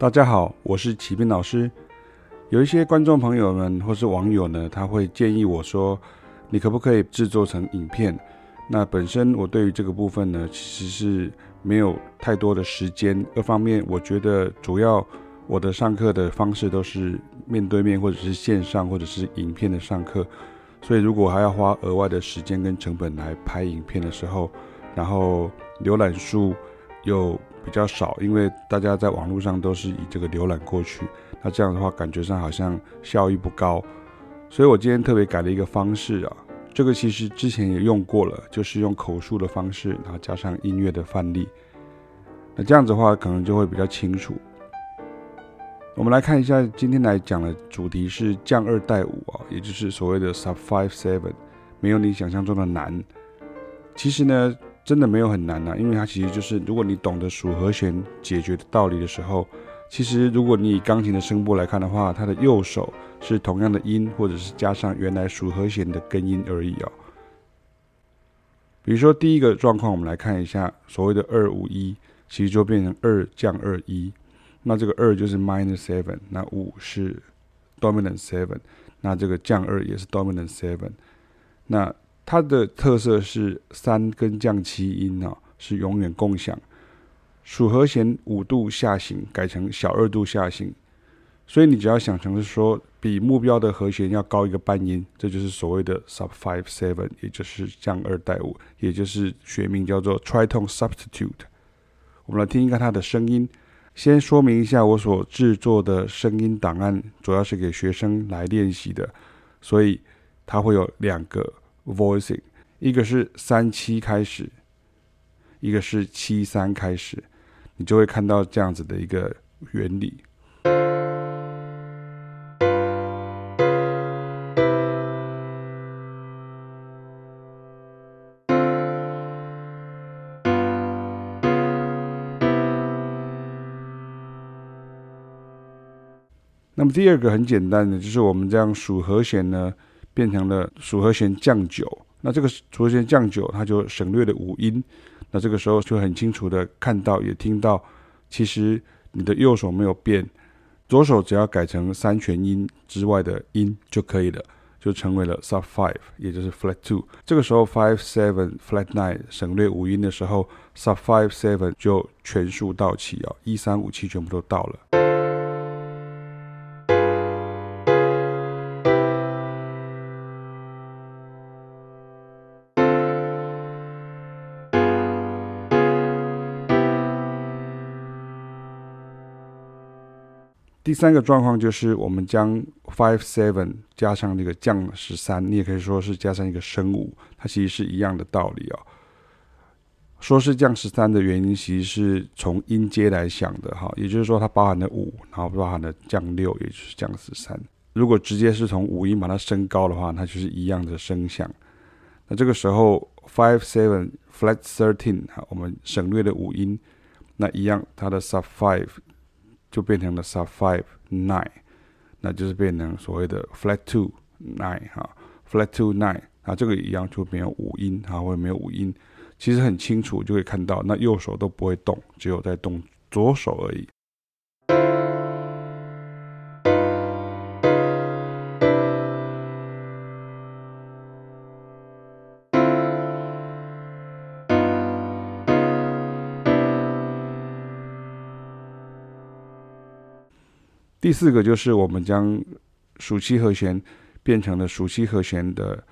大家好，我是启斌老师。有一些观众朋友们或是网友呢，他会建议我说，你可不可以制作成影片？那本身我对于这个部分呢，其实是没有太多的时间。二方面，我觉得主要我的上课的方式都是面对面，或者是线上，或者是影片的上课。所以如果还要花额外的时间跟成本来拍影片的时候，然后浏览数又比较少，因为大家在网络上都是以这个浏览过去，那这样的话感觉上好像效益不高，所以我今天特别改了一个方式啊，这个其实之前也用过了，就是用口述的方式，然后加上音乐的范例，那这样子的话可能就会比较清楚。我们来看一下今天来讲的主题是降二带五啊，也就是所谓的 Sub Five Seven，没有你想象中的难。其实呢。真的没有很难呐、因为它其实就是，如果你懂得数和弦解决的道理的时候，其实如果你以钢琴的声部来看的话，它的右手是同样的音，或者是加上原来数和弦的根音而已哦。比如说第一个状况，我们来看一下所谓的二五一，其实就变成二降二一，那这个二就是 minor seven，那五是 dominant seven，那这个降二也是 dominant seven，那。它的特色是三根降七音啊，是永远共享。属和弦五度下行改成小二度下行，所以你只要想成是说比目标的和弦要高一个半音，这就是所谓的 sub five seven，也就是降二带五，也就是学名叫做 tritone substitute。我们来听一看它的声音。先说明一下，我所制作的声音档案主要是给学生来练习的，所以它会有两个。Voicing，一个是三七开始，一个是七三开始，你就会看到这样子的一个原理。那么第二个很简单的，就是我们这样数和弦呢。变成了属和弦降九，那这个属和弦降九，它就省略了五音。那这个时候就很清楚的看到，也听到，其实你的右手没有变，左手只要改成三全音之外的音就可以了，就成为了 sub five，也就是 flat two。这个时候 five seven flat nine 省略五音的时候，sub five seven 就全数到齐啊，一三五七全部都到了。第三个状况就是，我们将 five seven 加上那个降十三，你也可以说是加上一个升五，它其实是一样的道理哦。说是降十三的原因，其实是从音阶来想的哈，也就是说它包含了五，然后包含了降六，也就是降十三。如果直接是从五音把它升高的话，它就是一样的声响。那这个时候 five seven flat thirteen 哈，我们省略了五音，那一样它的 sub five。就变成了 sub five nine，那就是变成所谓的 flat two nine 哈，flat two nine 那，这个一样就没有五音哈，或者没有五音，其实很清楚就可以看到，那右手都不会动，只有在动左手而已。第四个就是我们将属七和弦变成了属七和弦的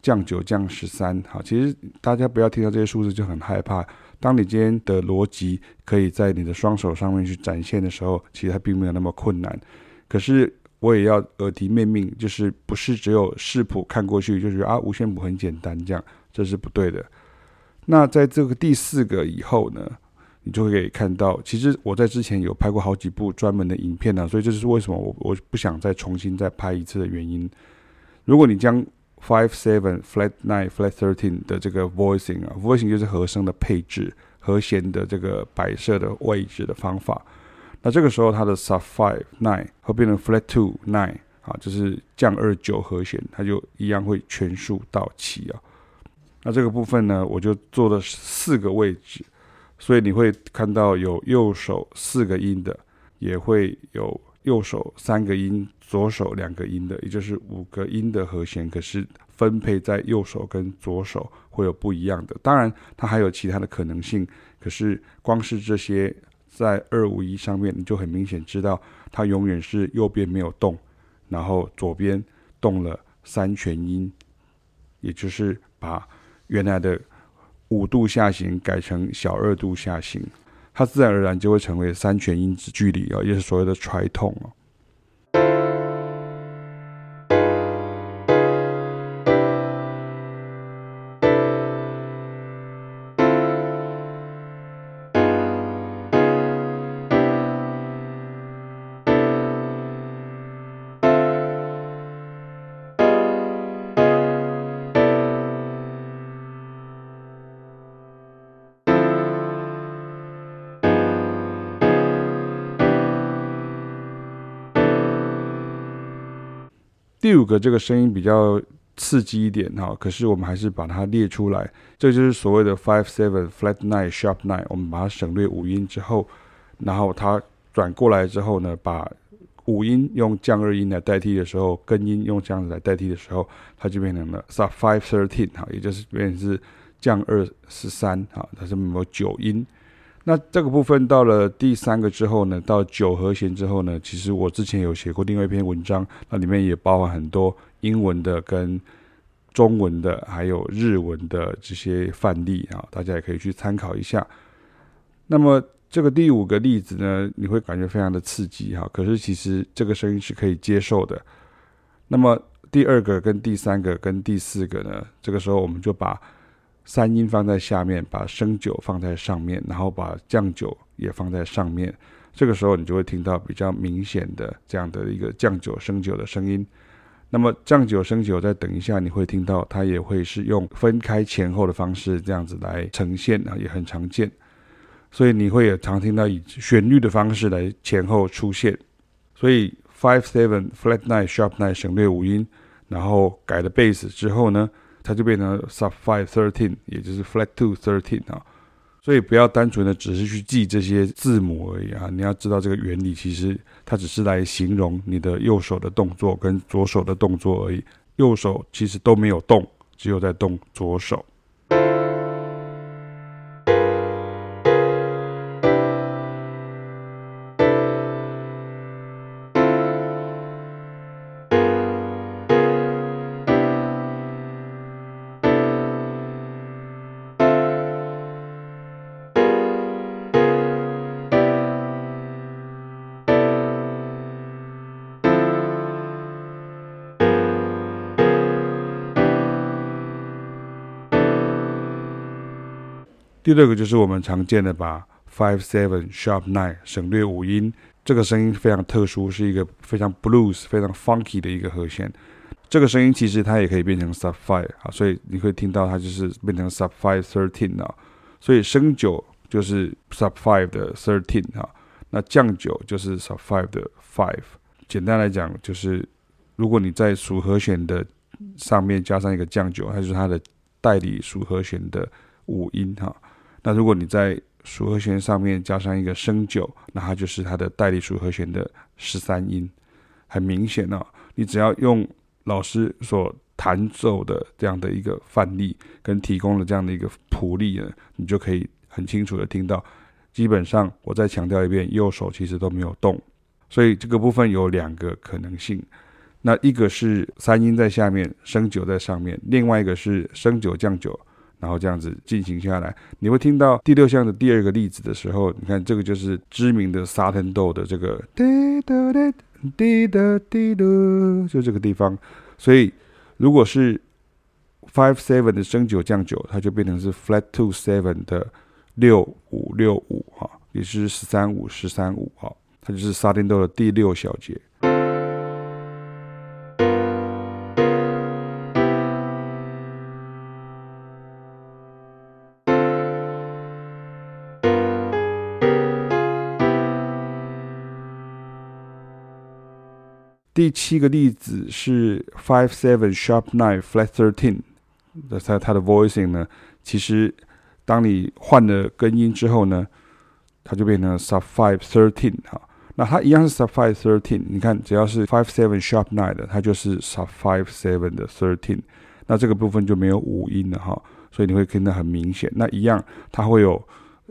降九降十三。好，其实大家不要听到这些数字就很害怕。当你今天的逻辑可以在你的双手上面去展现的时候，其实它并没有那么困难。可是我也要耳提面命，就是不是只有视谱看过去就觉得啊五线谱很简单这样，这是不对的。那在这个第四个以后呢？你就会可以看到，其实我在之前有拍过好几部专门的影片呢，所以这就是为什么我我不想再重新再拍一次的原因。如果你将 five seven flat nine flat thirteen 的这个 voicing 啊，voicing 就是和声的配置，和弦的这个摆设的位置的方法，那这个时候它的 sub five nine 会变成 flat two nine 啊，就是降二九和弦，它就一样会全数到齐啊。那这个部分呢，我就做了四个位置。所以你会看到有右手四个音的，也会有右手三个音，左手两个音的，也就是五个音的和弦，可是分配在右手跟左手会有不一样的。当然，它还有其他的可能性，可是光是这些在二五一上面，你就很明显知道，它永远是右边没有动，然后左边动了三全音，也就是把原来的五度下行改成小二度下行。它自然而然就会成为三全音之距离啊，也是所谓的 triton 啊。第五个这个声音比较刺激一点哈，可是我们还是把它列出来，这就是所谓的 five seven flat nine sharp nine。我们把它省略五音之后，然后它转过来之后呢，把五音用降二音来代替的时候，根音用这样子来代替的时候，它就变成了 sub five thirteen 哈，也就是变成是降二十三哈，它是没有九音。那这个部分到了第三个之后呢，到九和弦之后呢，其实我之前有写过另外一篇文章，那里面也包含很多英文的跟中文的，还有日文的这些范例啊，大家也可以去参考一下。那么这个第五个例子呢，你会感觉非常的刺激哈，可是其实这个声音是可以接受的。那么第二个跟第三个跟第四个呢，这个时候我们就把。三音放在下面，把升九放在上面，然后把降九也放在上面。这个时候，你就会听到比较明显的这样的一个降九升九的声音。那么降九升九，再等一下，你会听到它也会是用分开前后的方式这样子来呈现啊，也很常见。所以你会也常听到以旋律的方式来前后出现。所以 five seven flat nine sharp nine 省略五音，然后改了 bass 之后呢，它就变成 sub five thirteen，也就是 flat two thirteen 啊，所以不要单纯的只是去记这些字母而已啊，你要知道这个原理，其实它只是来形容你的右手的动作跟左手的动作而已，右手其实都没有动，只有在动左手。第六个就是我们常见的把 five seven sharp nine 省略五音，这个声音非常特殊，是一个非常 blues、非常 funky 的一个和弦。这个声音其实它也可以变成 sub five 啊，所以你会听到它就是变成 sub five thirteen 啊。所以升九就是 sub five 的 thirteen 啊，那降九就是 sub five 的 five。简单来讲，就是如果你在属和弦的上面加上一个降九，它就是它的代理属和弦的五音哈。那如果你在属和弦上面加上一个升九，那它就是它的代理属和弦的十三音，很明显哦。你只要用老师所弹奏的这样的一个范例，跟提供了这样的一个谱例呢，你就可以很清楚的听到。基本上，我再强调一遍，右手其实都没有动，所以这个部分有两个可能性。那一个是三音在下面，升九在上面；另外一个是升九降九。然后这样子进行下来，你会听到第六项的第二个例子的时候，你看这个就是知名的 Sartendo 的这个滴答滴滴答滴答，就这个地方。所以如果是 five seven 的升九降九，它就变成是 flat two seven 的六五六五哈，也是十三五十三五哈，它就是 Sartendo 的第六小节。第七个例子是 five seven sharp nine flat thirteen，那它它的 voicing 呢，其实当你换了根音之后呢，它就变成 sub five thirteen 哈。那它一样是 sub five thirteen，你看只要是 five seven sharp nine 的，它就是 sub five seven 的 thirteen。那这个部分就没有五音了哈，所以你会听得很明显。那一样，它会有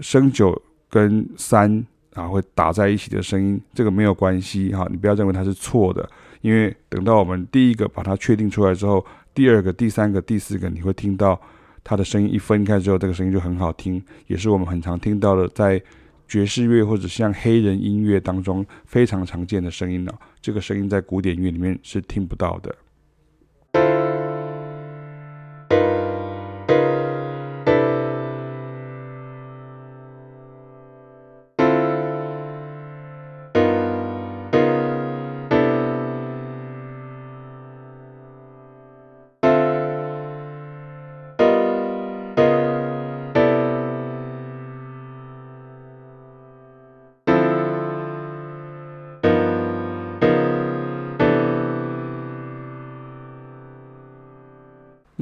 升九跟三啊会打在一起的声音，这个没有关系哈，你不要认为它是错的，因为等到我们第一个把它确定出来之后，第二个、第三个、第四个，你会听到它的声音一分开之后，这个声音就很好听，也是我们很常听到的，在爵士乐或者像黑人音乐当中非常常见的声音呢。这个声音在古典乐里面是听不到的。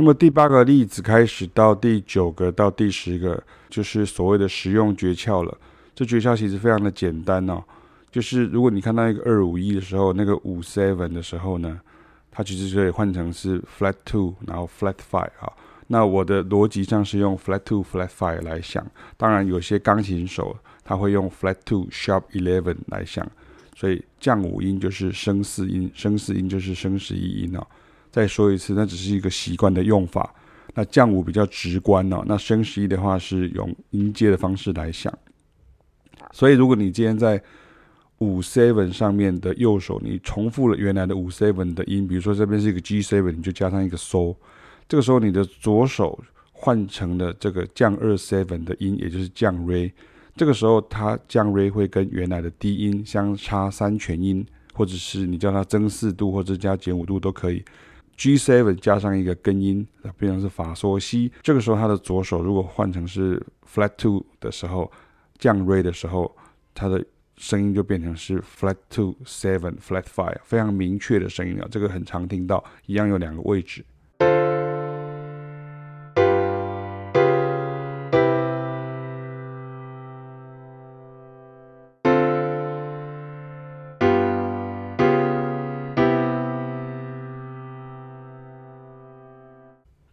那么第八个例子开始到第九个到第十个，就是所谓的实用诀窍了。这诀窍其实非常的简单哦，就是如果你看到一个二五一的时候，那个五 seven 的时候呢，它其实可以换成是 flat two，然后 flat five 啊。那我的逻辑上是用 flat two flat five 来想，当然有些钢琴手他会用 flat two sharp eleven 来想，所以降五音就是升四音，升四音就是升十一音哦。再说一次，那只是一个习惯的用法。那降五比较直观哦，那升十一的话是用音阶的方式来想。所以，如果你今天在五 seven 上面的右手，你重复了原来的五 seven 的音，比如说这边是一个 G seven，你就加上一个 So。这个时候，你的左手换成了这个降二 seven 的音，也就是降 Re。这个时候，它降 Re 会跟原来的低音相差三全音，或者是你叫它增四度，或者加减五度都可以。G seven 加上一个根音，变成是法索西。这个时候，它的左手如果换成是 Flat Two 的时候，降 Re 的时候，它的声音就变成是 Flat Two Seven Flat Five，非常明确的声音了。这个很常听到，一样有两个位置。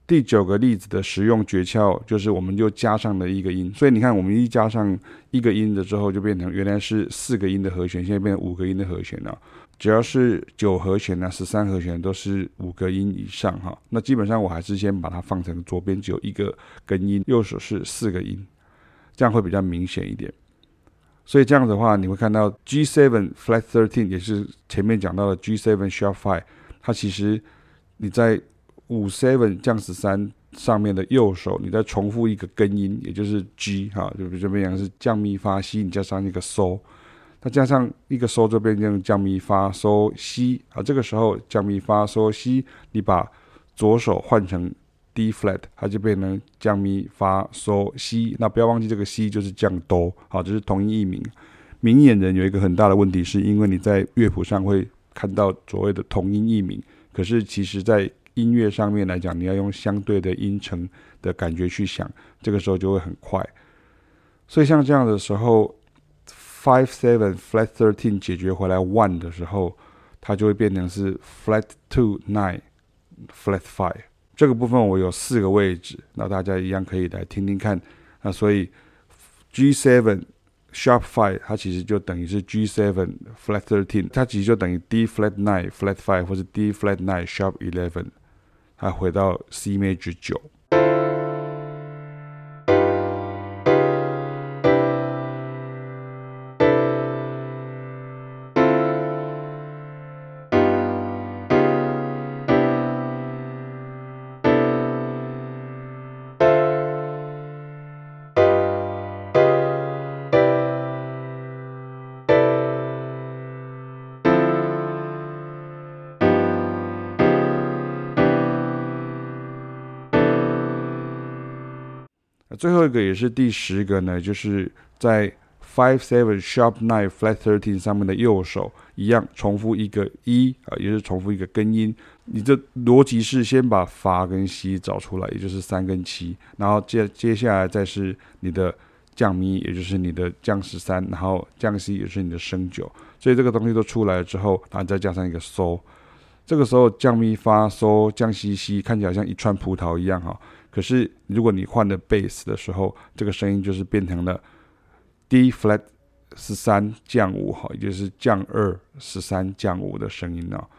第九个例子的实用诀窍就是，我们就加上了一个音，所以你看，我们一加上一个音的之后，就变成原来是四个音的和弦，现在变成五个音的和弦了。只要是九和弦啊、十三和弦都是五个音以上哈。那基本上我还是先把它放成左边只有一个根音，右手是四个音，这样会比较明显一点。所以这样子的话，你会看到 G7 Flat Thirteen 也是前面讲到的 G7 Sharp Five，它其实你在五 seven 降十三上面的右手，你再重复一个根音，也就是 G 哈，就这边讲是降咪发西，你加上一个 So，它加上一个 So 就变成降咪发 So 西啊。这个时候降咪发 So 西，你把左手换成 D flat，它就变成降咪发 So 西。那不要忘记这个西就是降哆，好，这是同音异名。明眼人有一个很大的问题，是因为你在乐谱上会看到所谓的同音异名，可是其实在音乐上面来讲，你要用相对的音程的感觉去想，这个时候就会很快。所以像这样的时候，five seven flat thirteen 解决回来 one 的时候，它就会变成是 flat two nine flat five。这个部分我有四个位置，那大家一样可以来听听看。那所以 G seven sharp five 它其实就等于是 G seven flat thirteen，它其实就等于 D flat nine flat five 或者 D flat nine sharp eleven。还回到 C major 九。那最后一个也是第十个呢，就是在 five seven sharp nine flat thirteen 上面的右手一样重复一个一啊，也是重复一个根音。你的逻辑是先把发跟西找出来，也就是三跟七，然后接接下来再是你的降咪，也就是你的降十三，然后降西也是你的升九，所以这个东西都出来了之后，然后再加上一个嗦，这个时候降咪发嗦降西西看起来像一串葡萄一样哈，可是如果你换了贝斯的时候，这个声音就是变成了 D flat 十三降五哈，也就是降二十三降五的声音啊，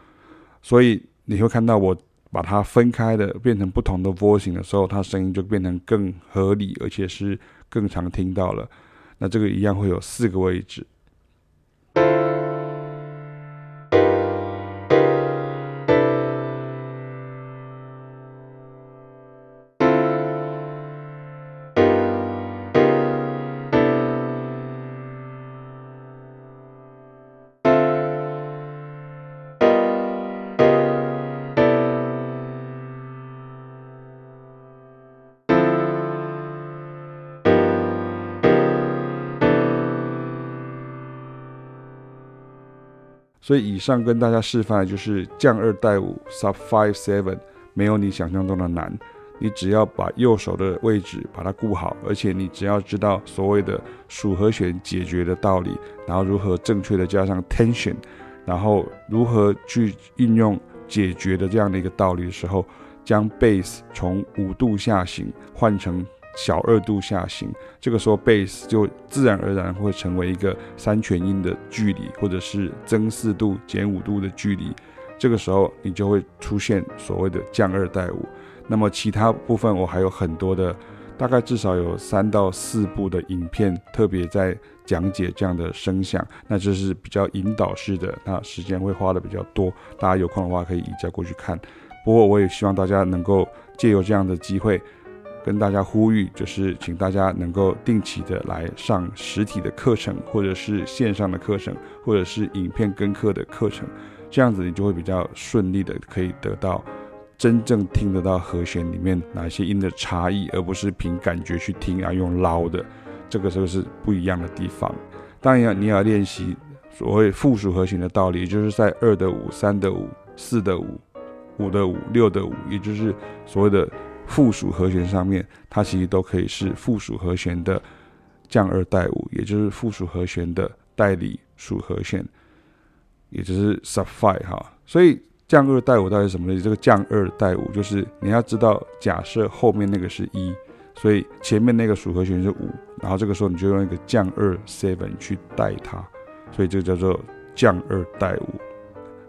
所以你会看到我。把它分开的变成不同的 voicing 的时候，它声音就变成更合理，而且是更常听到了。那这个一样会有四个位置。所以以上跟大家示范的就是降二带五 sub five seven，没有你想象中的难。你只要把右手的位置把它顾好，而且你只要知道所谓的属和弦解决的道理，然后如何正确的加上 tension，然后如何去运用解决的这样的一个道理的时候，将 bass 从五度下行换成。小二度下行，这个时候贝斯就自然而然会成为一个三全音的距离，或者是增四度减五度的距离。这个时候你就会出现所谓的降二带五。那么其他部分我还有很多的，大概至少有三到四部的影片，特别在讲解这样的声响，那就是比较引导式的，那时间会花的比较多。大家有空的话可以移驾过去看。不过我也希望大家能够借由这样的机会。跟大家呼吁，就是请大家能够定期的来上实体的课程，或者是线上的课程，或者是影片跟课的课程，这样子你就会比较顺利的可以得到真正听得到和弦里面哪些音的差异，而不是凭感觉去听啊，用捞的，这个时候是不一样的地方。当然，你要练习所谓附属和弦的道理，就是在二的五、三的五、四的五、五的五、六的五，也就是所谓的。附属和弦上面，它其实都可以是附属和弦的降二带五，也就是附属和弦的代理属和弦，也就是 sub five 哈。所以降二带五到底是什么呢？这个降二带五就是你要知道，假设后面那个是一，所以前面那个属和弦是五，然后这个时候你就用一个降二 seven 去带它，所以这个叫做降二带五。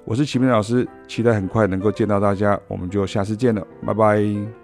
我是齐明老师，期待很快能够见到大家，我们就下次见了，拜拜。